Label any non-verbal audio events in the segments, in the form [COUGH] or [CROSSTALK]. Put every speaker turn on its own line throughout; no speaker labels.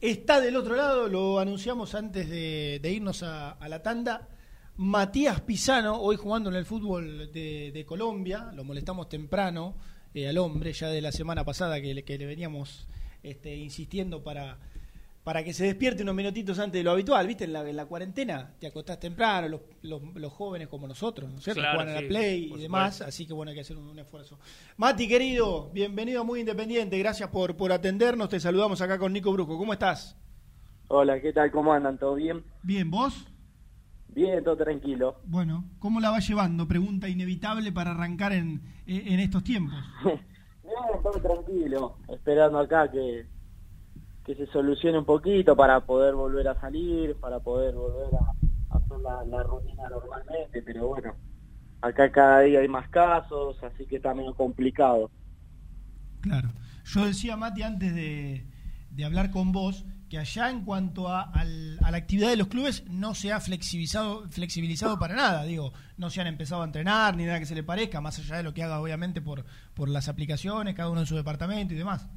Está del otro lado, lo anunciamos antes de, irnos a, la tanda. Matías Pisano, hoy jugando en el fútbol de, Colombia, lo molestamos temprano eh, al hombre, ya de la semana pasada que le, veníamos este, insistiendo para, para que se despierte unos minutitos antes de lo habitual, ¿viste? En la, en la cuarentena te acostás temprano, los, los, jóvenes como nosotros, ¿no es cierto? Juegan a la Play y demás, así que bueno, hay que hacer un, esfuerzo. Mati, querido, bienvenido a Muy Independiente, gracias por, por atendernos, te saludamos acá con Nico Brujo, ¿cómo estás?
Hola, ¿qué tal? ¿Cómo andan? ¿Todo bien?
Bien, ¿vos?
Bien, todo tranquilo.
Bueno, ¿cómo la va llevando? Pregunta inevitable para arrancar en, en estos tiempos. [LAUGHS]
bien, todo tranquilo, esperando acá que que se solucione un poquito para poder volver a salir, para poder volver a, hacer la, rutina normalmente, pero bueno, acá cada día hay más casos, así que está medio complicado.
Claro. Yo decía, Mati, antes de, hablar con vos, que allá en cuanto a, la actividad de los clubes no se ha flexibilizado, flexibilizado para nada, digo, no se han empezado a entrenar ni nada que se le parezca, más allá de lo que haga obviamente por, por las aplicaciones, cada uno en su departamento y demás.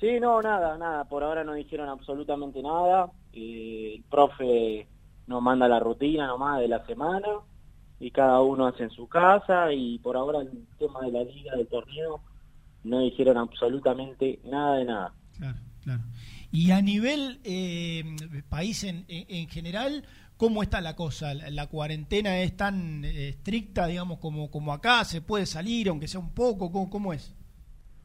Sí, no, nada, nada. Por ahora no dijeron absolutamente nada. El profe nos manda la rutina nomás de la semana y cada uno hace en su casa y por ahora el tema de la liga, del torneo, no dijeron absolutamente nada de nada.
Claro, claro. Y a nivel eh, país en, en, general, ¿cómo está la cosa? ¿La, cuarentena es tan eh, estricta, digamos, como, como acá? ¿Se puede salir, aunque sea un poco? ¿Cómo, cómo es?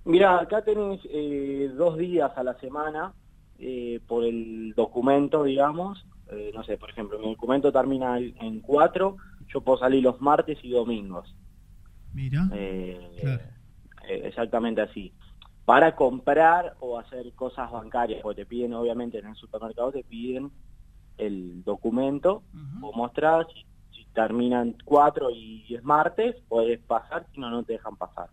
Mira, acá tenés eh, dos días a la semana eh, por el documento, digamos. Eh, no sé, por ejemplo, mi documento termina en cuatro, yo puedo salir los martes y domingos.
Mira.
exactamente así. Para comprar o hacer cosas bancarias, porque te piden, obviamente, en el supermercado te piden el documento, o mostrar, si, si terminan cuatro y es martes, puedes pasar, si no, no te dejan pasar.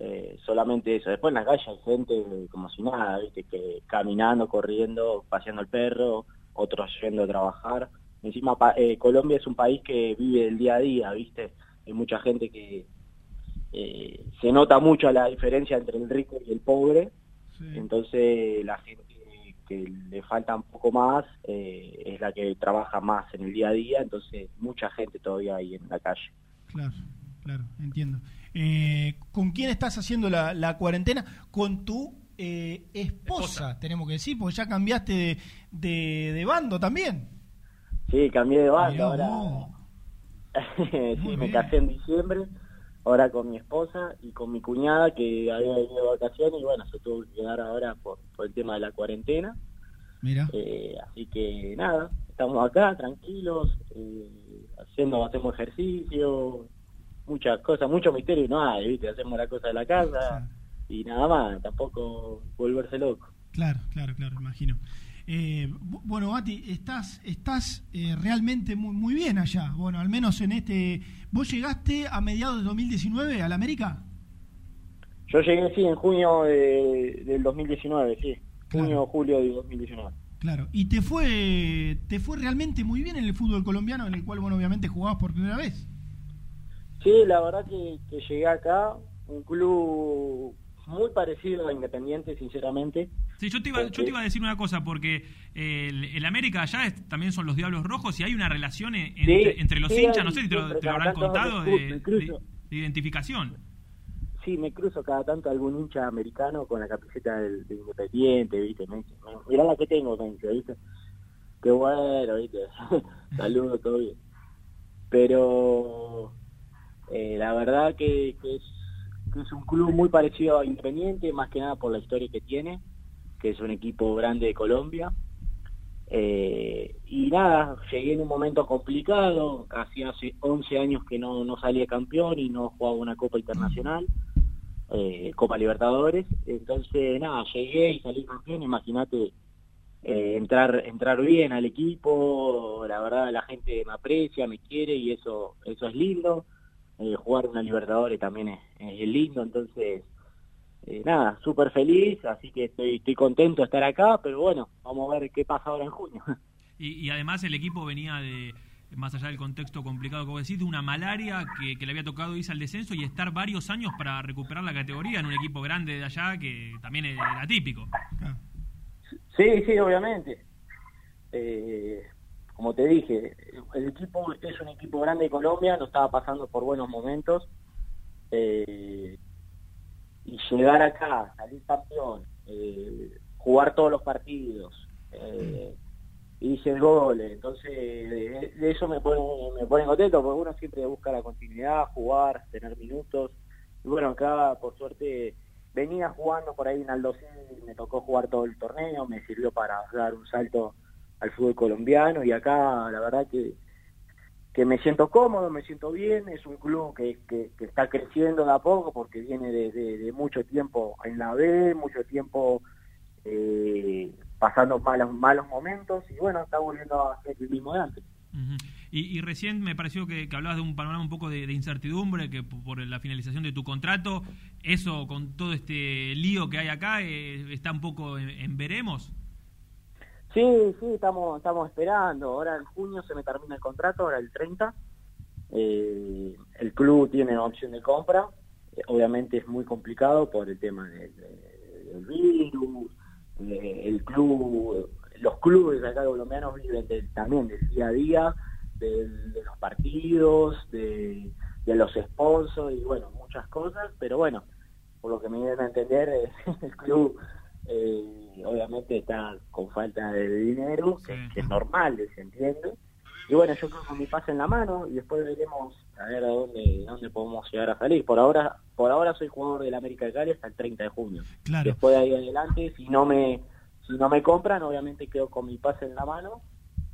Eh, solamente eso. Después en la calle hay gente como si nada, ¿viste? Que caminando, corriendo, paseando el perro, otros yendo a trabajar. Encima eh, Colombia es un país que vive el día a día, ¿viste? Hay mucha gente que eh, se nota mucho la diferencia entre el rico y el pobre. Entonces la gente que le falta un poco más es la que trabaja más en el día a día, entonces mucha gente todavía hay en la calle.
Claro, claro, entiendo. Eh, ¿Con quién estás haciendo la, cuarentena? Con tu eh, esposa, tenemos que decir, porque ya cambiaste de, bando también.
Sí, cambié de bando. Ahora... [LAUGHS] sí, me casé en diciembre, ahora con mi esposa y con mi cuñada que había venido de vacaciones y bueno, se tuvo que quedar ahora por, el tema de la cuarentena.
Mira.
Eh, así que nada, estamos acá tranquilos, haciendo, hacemos ejercicio, muchas cosas, mucho misterio no hay, ¿viste? Hacemos la cosa de la casa y nada más, tampoco volverse loco.
Claro, claro, claro, imagino. Eh, bueno, Bati, estás, estás eh, realmente muy, muy bien allá. Bueno, al menos en este. ¿Vos llegaste a mediados de 2019 a la América?
Yo llegué, sí, en junio del 2019, sí. Junio o julio de 2019.
Claro, y te fue, te fue realmente muy bien en el fútbol colombiano, en el cual, bueno, obviamente jugabas por primera vez.
Sí, la verdad que, llegué acá, un club muy parecido a Independiente, sinceramente.
Sí, yo te iba, yo te iba a decir una cosa, porque el, América allá también son los Diablos Rojos y hay una relación entre, los hinchas, no sé si te lo, habrán contado, de, identificación.
Sí, me cruzo cada tanto algún hincha americano con la camiseta del, Independiente, ¿viste? Me mirá la que tengo, me dice, ¿viste? Qué bueno, ¿viste? [LAUGHS] Saludos, todo bien. Pero eh, la verdad que, es, un club muy parecido a Independiente, más que nada por la historia que tiene, que es un equipo grande de Colombia. Eh, y nada, llegué en un momento complicado, hacía hace 11 años que no, no salía campeón y no jugaba una Copa Internacional, eh, Copa Libertadores, entonces nada, llegué y salí campeón, imagínate entrar entrar bien al equipo, la verdad la gente me aprecia, me quiere y eso eso es lindo. Eh, jugar una Libertadores también es, lindo, entonces eh, nada, súper feliz, así que estoy, estoy contento de estar acá, pero bueno, vamos a ver qué pasa ahora en junio. [LAUGHS]
Y, además el equipo venía de, más allá del contexto complicado que vos decís, de una malaria que, le había tocado irse al descenso y estar varios años para recuperar la categoría en un equipo grande de allá que también era típico.
Sí, sí, obviamente. Eh, como te dije, el equipo es un equipo grande de Colombia, no estaba pasando por buenos momentos. Eh, y llegar acá, salir campeón, eh, jugar todos los partidos, eh, hice goles, entonces de, eso me pone, me pone contento, porque uno siempre busca la continuidad, jugar, tener minutos, y bueno, acá por suerte venía jugando por ahí en Aldo me tocó jugar todo el torneo, me sirvió para dar un salto al fútbol colombiano y acá la verdad que que me siento cómodo, me siento bien, es un club que, que, está creciendo de a poco porque viene de, mucho tiempo en la B, mucho tiempo eh, pasando malos, malos momentos y bueno, está volviendo a ser el mismo de antes.
y, recién me pareció que, hablabas de un panorama un poco de, incertidumbre, que por la finalización de tu contrato, eso con todo este lío que hay acá, eh, está un poco en veremos.
Sí, sí, estamos, estamos esperando. Ahora en junio se me termina el contrato, ahora el 30. Eh, el club tiene opción de compra. Eh, obviamente es muy complicado por el tema del, virus. Eh, el club, los clubes acá colombianos viven también del día a día, de, los partidos, de, los sponsors y bueno, muchas cosas. Pero bueno, por lo que me vienen a entender, [LAUGHS] el club eh, obviamente está con falta de dinero, que, es normal, se entiende. Y bueno, yo creo que con mi pase en la mano y después veremos a ver a dónde, dónde podemos llegar a salir. Por ahora por ahora soy jugador del América de Cali hasta el 30 de junio. Después de ahí adelante, si no me si no me compran, obviamente quedo con mi pase en la mano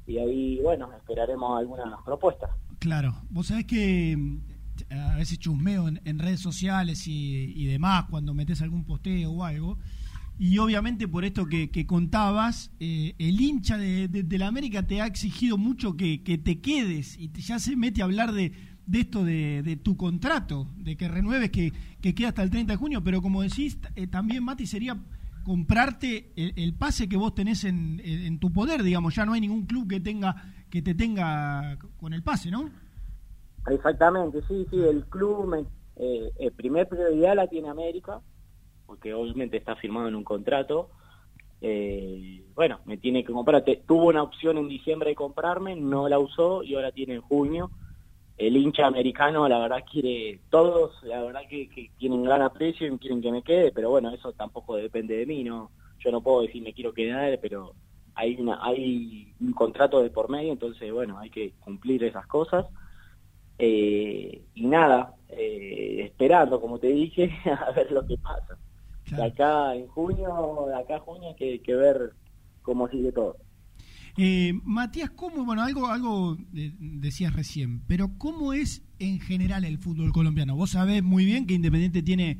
y ahí, bueno, esperaremos algunas propuestas.
Claro, vos sabés que mm, a veces chusmeo en, redes sociales y, y demás cuando metes algún posteo o algo y obviamente por esto que, contabas, eh, el hincha de, la América te ha exigido mucho que, te quedes y ya se mete a hablar de, esto de, tu contrato, de que renueves, que, que queda hasta el 30 de junio, pero como decís, eh, también Mati sería comprarte el, pase que vos tenés en, tu poder, digamos, ya no hay ningún club que tenga que te tenga con el pase, ¿no?
Exactamente, sí, sí, el club, eh, el primer prioridad la tiene América, porque obviamente está firmado en un contrato. Eh, bueno, me tiene que comprar. tuvo una opción en diciembre de comprarme, no la usó y ahora tiene en junio. El hincha americano, la verdad, quiere todos, la verdad que, que tienen gran aprecio y quieren que me quede, pero bueno, eso tampoco depende de mí, no yo no puedo decir me quiero quedar, pero hay una hay un contrato de por medio, entonces bueno, hay que cumplir esas cosas. Eh, y nada, eh, esperando, como te dije, [LAUGHS] a ver lo que pasa de acá en junio, de acá a junio que, que ver cómo sigue todo.
Eh, Matías, ¿cómo, bueno, algo, algo decías recién, pero cómo es en general el fútbol colombiano? Vos sabés muy bien que Independiente tiene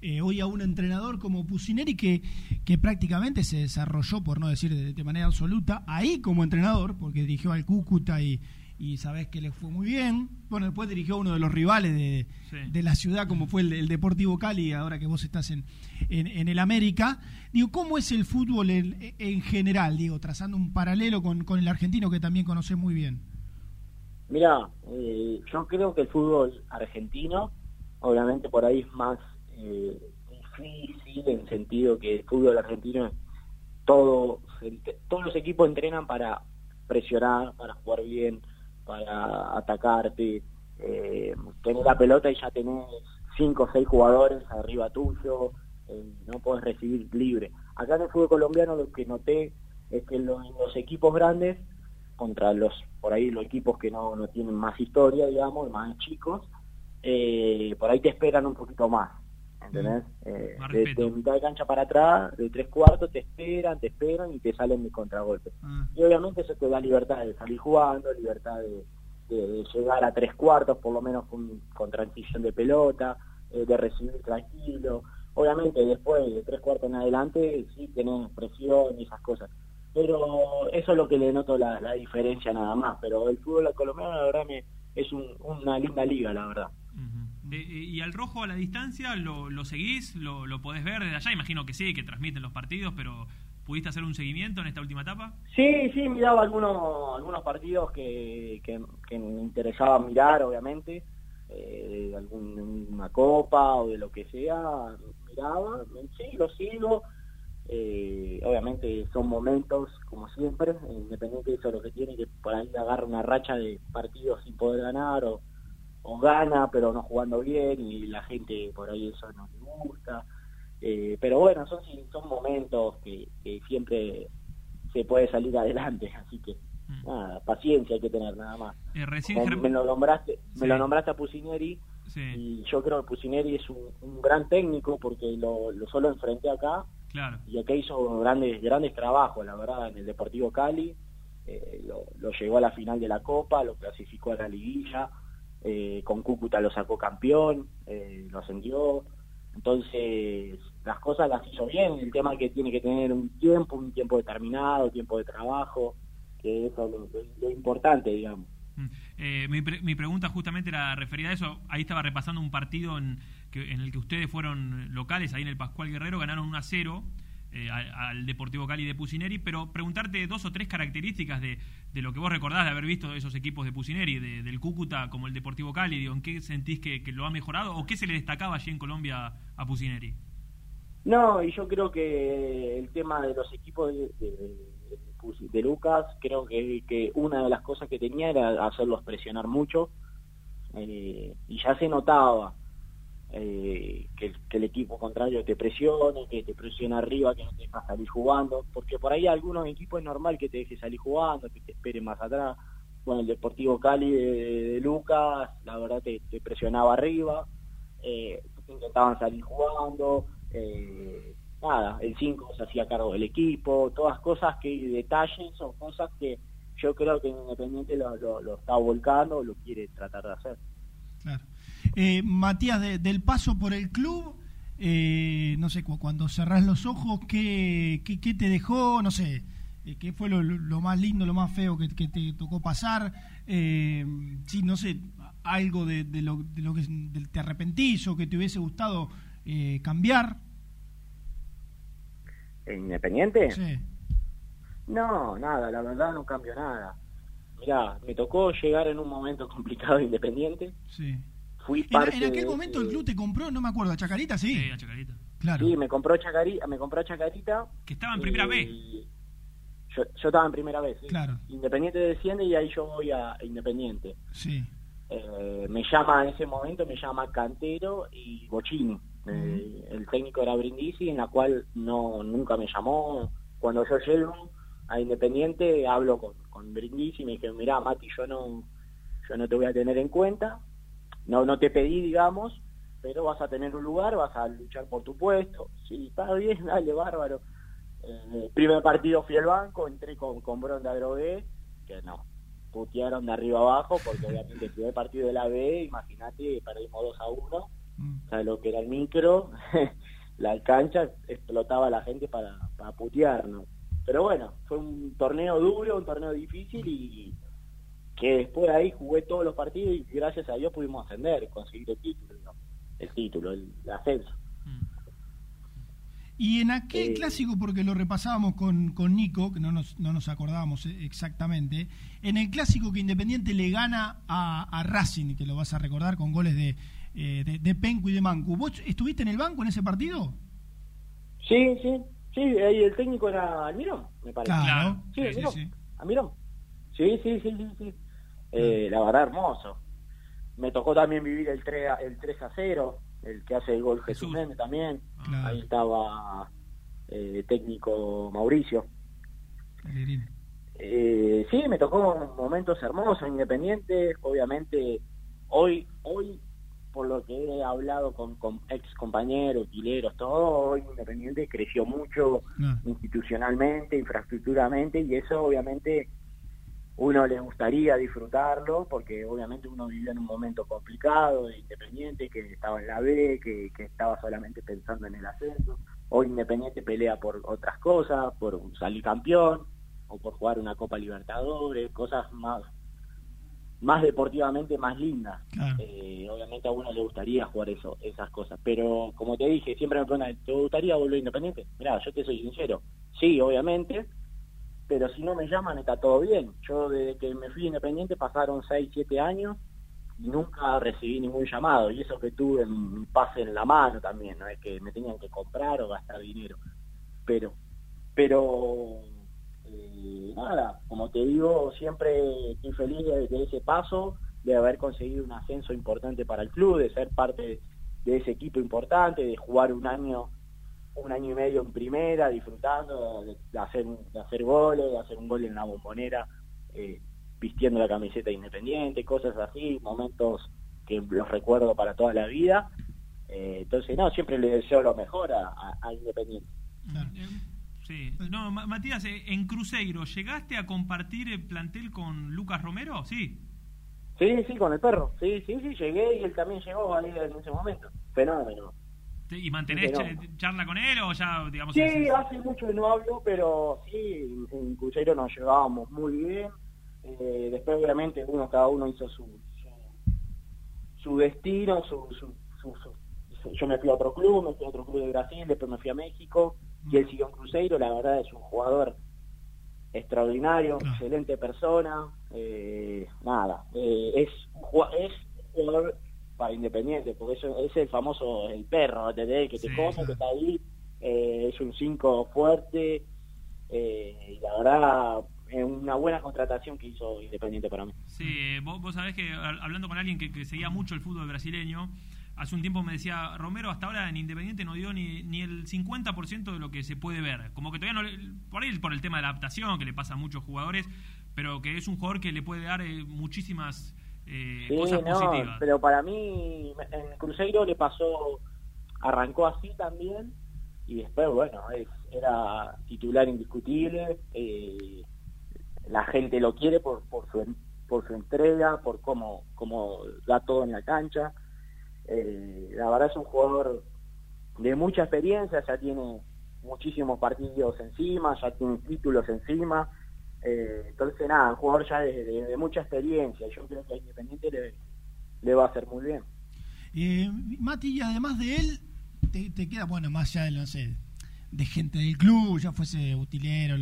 eh, hoy a un entrenador como Pusineri que, que prácticamente se desarrolló, por no decir de, de manera absoluta, ahí como entrenador, porque dirigió al Cúcuta y, y sabés que le fue muy bien. Bueno, después dirigió uno de los rivales de, de la ciudad, como fue el, Deportivo Cali, ahora que vos estás en, en, el América. Digo, ¿cómo es el fútbol en, en general? Digo, trazando un paralelo con, con el argentino que también conocés muy bien.
Mira, eh, yo creo que el fútbol argentino, obviamente por ahí es más eh, difícil en sentido que el fútbol argentino todo, todos los equipos entrenan para presionar, para jugar bien, para atacarte, eh, tener la pelota y ya tenés cinco o seis jugadores arriba tuyo, eh, no puedes recibir libre. Acá en el fútbol colombiano lo que noté es que los, los equipos grandes, contra los, por ahí los equipos que no, no tienen más historia, digamos, más chicos, eh, por ahí te esperan un poquito más. ¿Entendés? Mm. Eh, de, mitad de cancha para atrás, de tres cuartos, te esperan, te esperan y te salen de contragolpe. Ah. Y obviamente eso te da libertad de salir jugando, libertad de, llegar a tres cuartos, por lo menos con, transición de pelota, eh, de recibir tranquilo. Obviamente después de tres cuartos en adelante sí tenés presión y esas cosas. Pero eso es lo que le noto la, diferencia nada más. Pero el fútbol colombiano la verdad me, es una linda liga, la verdad.
Eh, eh, ¿Y al rojo a la distancia lo, lo seguís? ¿Lo, ¿Lo, podés ver desde allá? Imagino que sí, que transmiten los partidos, pero ¿pudiste hacer un seguimiento en esta última etapa?
Sí, sí, miraba algunos, algunos partidos que, que, me interesaba mirar, obviamente, eh, de alguna copa o de lo que sea, miraba, sí, lo sigo. Eh, obviamente son momentos, como siempre, Independiente eso es lo que tiene, que por ahí agarra una racha de partidos sin poder ganar o, gana pero no jugando bien y la gente por ahí eso no le gusta. Eh, pero bueno, son, son momentos que, siempre se puede salir adelante, [LAUGHS] así que mm. nada, paciencia hay que tener nada más.
Eh,
me lo nombraste, me lo nombraste a Pusineri y yo creo que Pusineri es un, gran técnico porque lo, lo solo enfrenté acá y acá hizo grandes grandes trabajos, la verdad, en el Deportivo Cali. Eh, lo, lo, llevó a la final de la Copa, lo clasificó a la liguilla, eh, con Cúcuta lo sacó campeón, eh, lo ascendió. Entonces, las cosas las hizo bien. El tema que tiene que tener un tiempo, un tiempo determinado, tiempo de trabajo, que eso es lo, importante, digamos.
Mm. mi, mi, pregunta justamente era referida a eso. Ahí estaba repasando un partido en, en el que ustedes fueron locales, ahí en el Pascual Guerrero, ganaron 1 a 0 eh, al, Deportivo Cali de Pusineri, pero preguntarte dos o tres características de, de, lo que vos recordás de haber visto esos equipos de Pusineri, de, del Cúcuta como el Deportivo Cali, ¿en qué sentís que, lo ha mejorado o qué se le destacaba allí en Colombia a Pusineri?
No, y yo creo que el tema de los equipos de, Lucas, creo que, que, una de las cosas que tenía era hacerlos presionar mucho, eh, y ya se notaba eh, que, el equipo contrario te presione, que te presione arriba, que no te deja salir jugando, porque por ahí algunos equipos es normal que te deje salir jugando, que te espere más atrás. Bueno, el Deportivo Cali de, Lucas, la verdad te, presionaba arriba, eh, intentaban salir jugando, eh, nada, el 5 se hacía cargo del equipo, todas cosas que, detalles o cosas que yo creo que Independiente lo está volcando, lo quiere tratar de hacer.
Claro. Eh, Matías, del paso por el club, eh, no sé, cuando cerrás los ojos, ¿qué, qué, te dejó? No sé, eh, ¿qué fue lo, más lindo, lo más feo que, te tocó pasar? sí, no sé, algo de, lo, de lo que te arrepentís o que te hubiese gustado cambiar.
¿Independiente? Sí. No, nada, la verdad no cambió nada. Mirá, me tocó llegar en un momento complicado de Independiente.
Sí fui parte ¿En, aquel momento el club te compró, no me acuerdo, a Chacarita, sí.
Sí, a Chacarita.
Claro. Sí, me compró Chacarita, me compró Chacarita.
Que estaba en primera B.
Yo, yo estaba en primera vez.
Claro.
Independiente desciende y ahí yo voy a Independiente.
Sí.
Eh, me llama en ese momento, me llama Cantero y Bochini. Eh, el técnico era Brindisi, en la cual no nunca me llamó. Cuando yo llego a Independiente, hablo con, con Brindisi y me dijeron, mirá, Mati, yo no, yo no te voy a tener en cuenta, no, no te pedí, digamos, pero vas a tener un lugar, vas a luchar por tu puesto. Sí, está bien, [LAUGHS] dale, bárbaro. Eh, primer partido fui al banco, entré con, con Bronda Drogué, que no, putearon de arriba abajo, porque obviamente el primer partido de la B, imagínate, perdimos 2 a 1, mm. o sea, lo que era el micro, [LAUGHS] la cancha explotaba la gente para, para putearnos. Pero bueno, fue un torneo duro, un torneo difícil y, que después de ahí jugué todos los partidos y gracias a Dios pudimos ascender, conseguir el título, el título, el, ascenso.
Y en aquel eh, clásico, porque lo repasábamos con, con Nico, que no nos, no nos acordábamos exactamente, en el clásico que Independiente le gana a, Racing, que lo vas a recordar con goles de, eh, de, Pencu y de Mancu. ¿Vos estuviste en el banco en ese partido?
Sí, sí, sí, ahí el técnico era Almirón, me parece.
Claro,
sí, sí, sí, Almirón. Sí, sí, sí, sí, sí. Eh, la verdad, hermoso. Me tocó también vivir el 3, a, el 3 a 0, el que hace el gol Jesús, Jesús también. Ahí estaba eh, técnico Mauricio. Eh, sí, me tocó momentos hermosos, independientes. Obviamente, hoy, hoy por lo que he hablado con, con ex compañeros, utileros, todo, hoy Independiente creció mucho institucionalmente, infraestructuramente, y eso obviamente uno le gustaría disfrutarlo porque obviamente uno vivía en un momento complicado de Independiente que estaba en la B, que, estaba solamente pensando en el ascenso. Hoy Independiente pelea por otras cosas, por salir campeón o por jugar una Copa Libertadores, cosas más más deportivamente más lindas. Eh, obviamente a uno le gustaría jugar eso, esas cosas, pero como te dije, siempre me preguntan, ¿te gustaría volver Independiente? Mira, yo te soy sincero, sí, obviamente, pero si no me llaman está todo bien. Yo desde que me fui independiente pasaron 6, 7 años y nunca recibí ningún llamado. Y eso que tuve mi pase en la mano también, no es que me tenían que comprar o gastar dinero. pero, pero eh, nada, como te digo, siempre estoy feliz de, ese paso, de haber conseguido un ascenso importante para el club, de ser parte de ese equipo importante, de jugar un año un año y medio en primera, disfrutando de, hacer de hacer goles, de hacer un gol en la bombonera, eh, vistiendo la camiseta Independiente, cosas así, momentos que los recuerdo para toda la vida. Eh, entonces, no, siempre le deseo lo mejor a, Independiente.
Eh, sí. No, Matías, en Cruzeiro, ¿llegaste a compartir el plantel con Lucas Romero? Sí.
Sí, sí, con el perro. Sí, sí, sí, llegué y él también llegó ahí en ese momento. Fenómeno.
¿Y mantenés charla con él o ya, digamos?
Sí, hace mucho que no hablo, pero sí, en Cruzeiro nos llevábamos muy bien. Eh, después, obviamente, uno cada uno hizo su, su, destino, su, su, yo me fui a otro club, me fui a otro club de Brasil, después me fui a México y él siguió en Cruzeiro. La verdad es un jugador extraordinario, excelente persona. Eh, nada, eh, es, es un jugador para Independiente, porque eso es el famoso el perro, que te come, que está ahí, eh, es un 5 fuerte, eh, y la verdad es una buena contratación que hizo Independiente para mí.
Sí, vos, vos sabés que hablando con alguien que, seguía mucho el fútbol brasileño, hace un tiempo me decía, Romero hasta ahora en Independiente no dio ni, ni el 50% de lo que se puede ver. Como que todavía no, por ahí por el tema de la adaptación que le pasa a muchos jugadores, pero que es un jugador que le puede dar eh, muchísimas eh, sí, no,
Pero para mí, en Cruzeiro le pasó, arrancó así también, y después, bueno, era titular indiscutible, eh, la gente lo quiere por, por, su, por su entrega, por cómo, cómo da todo en la cancha. Eh, la verdad es un jugador de mucha experiencia, ya tiene muchísimos partidos encima, ya tiene títulos encima eh, entonces, nada, un jugador ya de, mucha experiencia. Yo creo que a Independiente le, va a hacer muy bien.
Eh, Mati, y además de él, te, queda, bueno, más allá de, no sé, de gente del club, ya fuese utilero,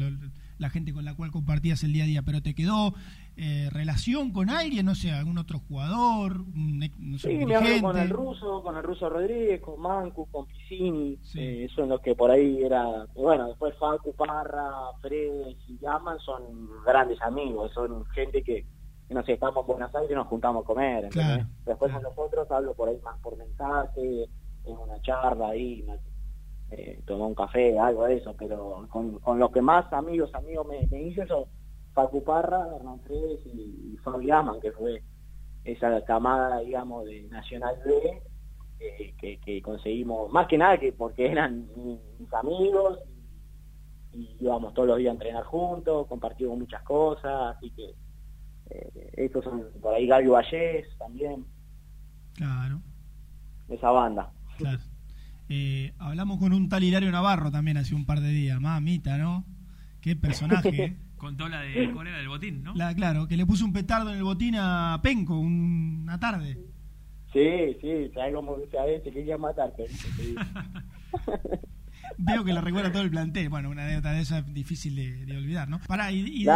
la gente con la cual compartías el día a día, pero te quedó eh, relación con alguien, no sé, algún otro jugador,
no sé, Sí, me hablo con el ruso, con el ruso Rodríguez, con Mancu, con Piscini, eh, son los que por ahí era, bueno, después Facu, Parra, Fredes y Yaman son grandes amigos, son gente que, no sé, estamos en Buenos Aires y nos juntamos a comer, después con los otros hablo por ahí más por mensaje, en una charla ahí, eh, tomar un café, algo de eso, pero con, con los que más amigos, amigos me, me hice eso Paco Parra, Hernán Fredes y, Fabi Aman, que fue esa camada, digamos, de Nacional B, eh, que, conseguimos, más que nada que porque eran mis amigos y, íbamos todos los días a entrenar juntos, compartimos muchas cosas, así que eh, estos son por ahí Gaby Vallés también.
Claro.
Esa banda.
Claro. Eh, hablamos con un tal Hilario Navarro también hace un par de días, mamita, ¿no? Qué personaje. [LAUGHS]
Contó la de Corea del botín, ¿no?
La, claro, que le puso un petardo en el botín a Penco una tarde.
Sí, sí, sabes cómo dice a veces quería matarte.
Veo que la recuerda todo el plantel. Bueno, una anécdota de esa es difícil de, olvidar, ¿no? Pará, y, y,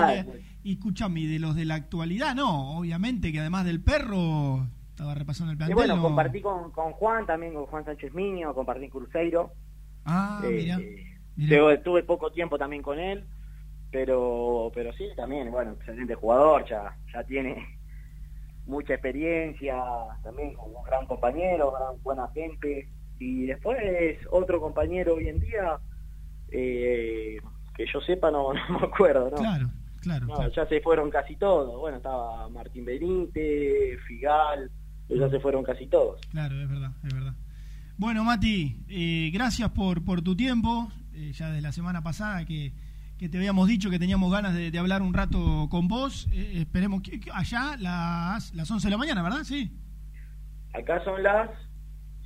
y escuchame, de los de la actualidad, no, obviamente que además del perro estaba repasando el plantel.
Y bueno, compartí con, con Juan también, con Juan Sánchez Miño, compartí en Cruzeiro.
Ah, mira.
Eh, tuve poco tiempo también con él pero pero sí también bueno excelente jugador ya ya tiene [LAUGHS] mucha experiencia también como un gran compañero gran buena gente y después otro compañero hoy en día eh, que yo sepa no, [LAUGHS] no me acuerdo no
claro claro,
ya se fueron casi todos bueno estaba Martín Benítez Figal ya se fueron casi todos
claro es verdad es verdad bueno Mati eh, gracias por por tu tiempo eh, ya desde la semana pasada que que te habíamos dicho que teníamos ganas de, hablar un rato con vos. Eh, esperemos que, allá las, las 11 de la mañana, ¿verdad? Sí.
Acá son las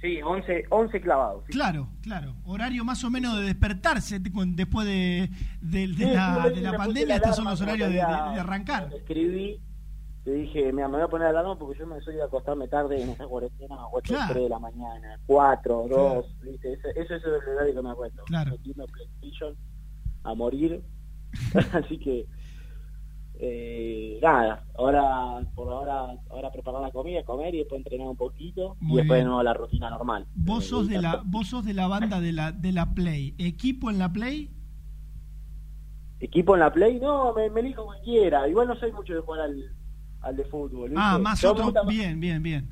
Sí, 11, 11 clavados.
Claro, claro. Horario más o menos de despertarse después de, de, la, de la pandemia. Estos son los horarios de, arrancar.
Escribí, te dije, mira, me voy a poner alarma porque yo me soy a acostarme tarde en esa cuarentena, 8 claro. 3 de la mañana, 4, 2, ¿viste? Ese, eso es el horario que me acuesto.
Claro
a morir. [LAUGHS] Así que eh, nada, ahora por ahora ahora preparar la comida, comer y después entrenar un poquito y después de nuevo la rutina normal.
Vos sos de la vos sos de la banda de la de la Play, equipo en la Play.
Equipo en la Play, no, me, me elijo cualquiera. Igual no soy mucho de jugar al, al de fútbol.
Ah, más otro, bien, bien, bien.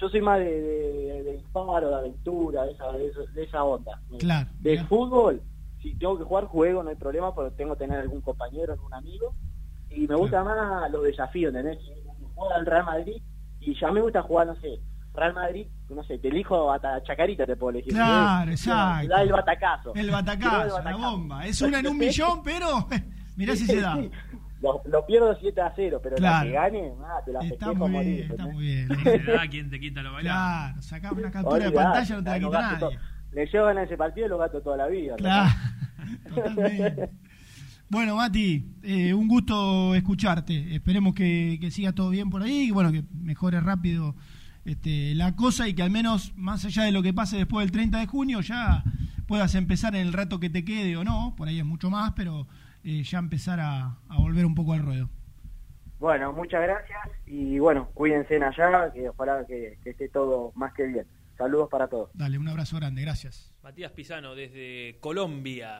Yo soy más de, de, de disparo, de aventura, de esa, de, esa onda.
Claro.
De fútbol, si tengo que jugar, juego, no hay problema, pero tengo que tener algún compañero, algún amigo. Y me gusta más los desafíos, ¿entendés? Jugar al Real Madrid y ya me gusta jugar, no sé, Real Madrid, no sé, te elijo hasta Chacarita, te puedo elegir.
Claro, exacto.
Da el batacazo.
El batacazo, la bomba. Es una en un millón, pero [LAUGHS] mirá si se da.
Lo, lo, pierdo 7 a 0, pero la que gane, ah, te la
está muy bien, morir, Está muy bien.
da quien te quita lo bailado.
Claro, sacame una captura de pantalla, no te la quita nadie.
le llevo ganar ese partido y lo gasto toda la vida.
Claro, [LAUGHS] totalmente. Bueno, Mati, eh, un gusto escucharte. Esperemos que, que, siga todo bien por ahí y bueno, que mejore rápido este, la cosa y que al menos, más allá de lo que pase después del 30 de junio, ya puedas empezar en el rato que te quede o no. Por ahí es mucho más, pero eh, ya empezar a, volver un poco al ruedo.
Bueno, muchas gracias y bueno, cuídense allá, que ojalá que, que esté todo más que bien. Saludos para todos.
Dale, un abrazo grande, gracias.
Matías Pisano desde Colombia.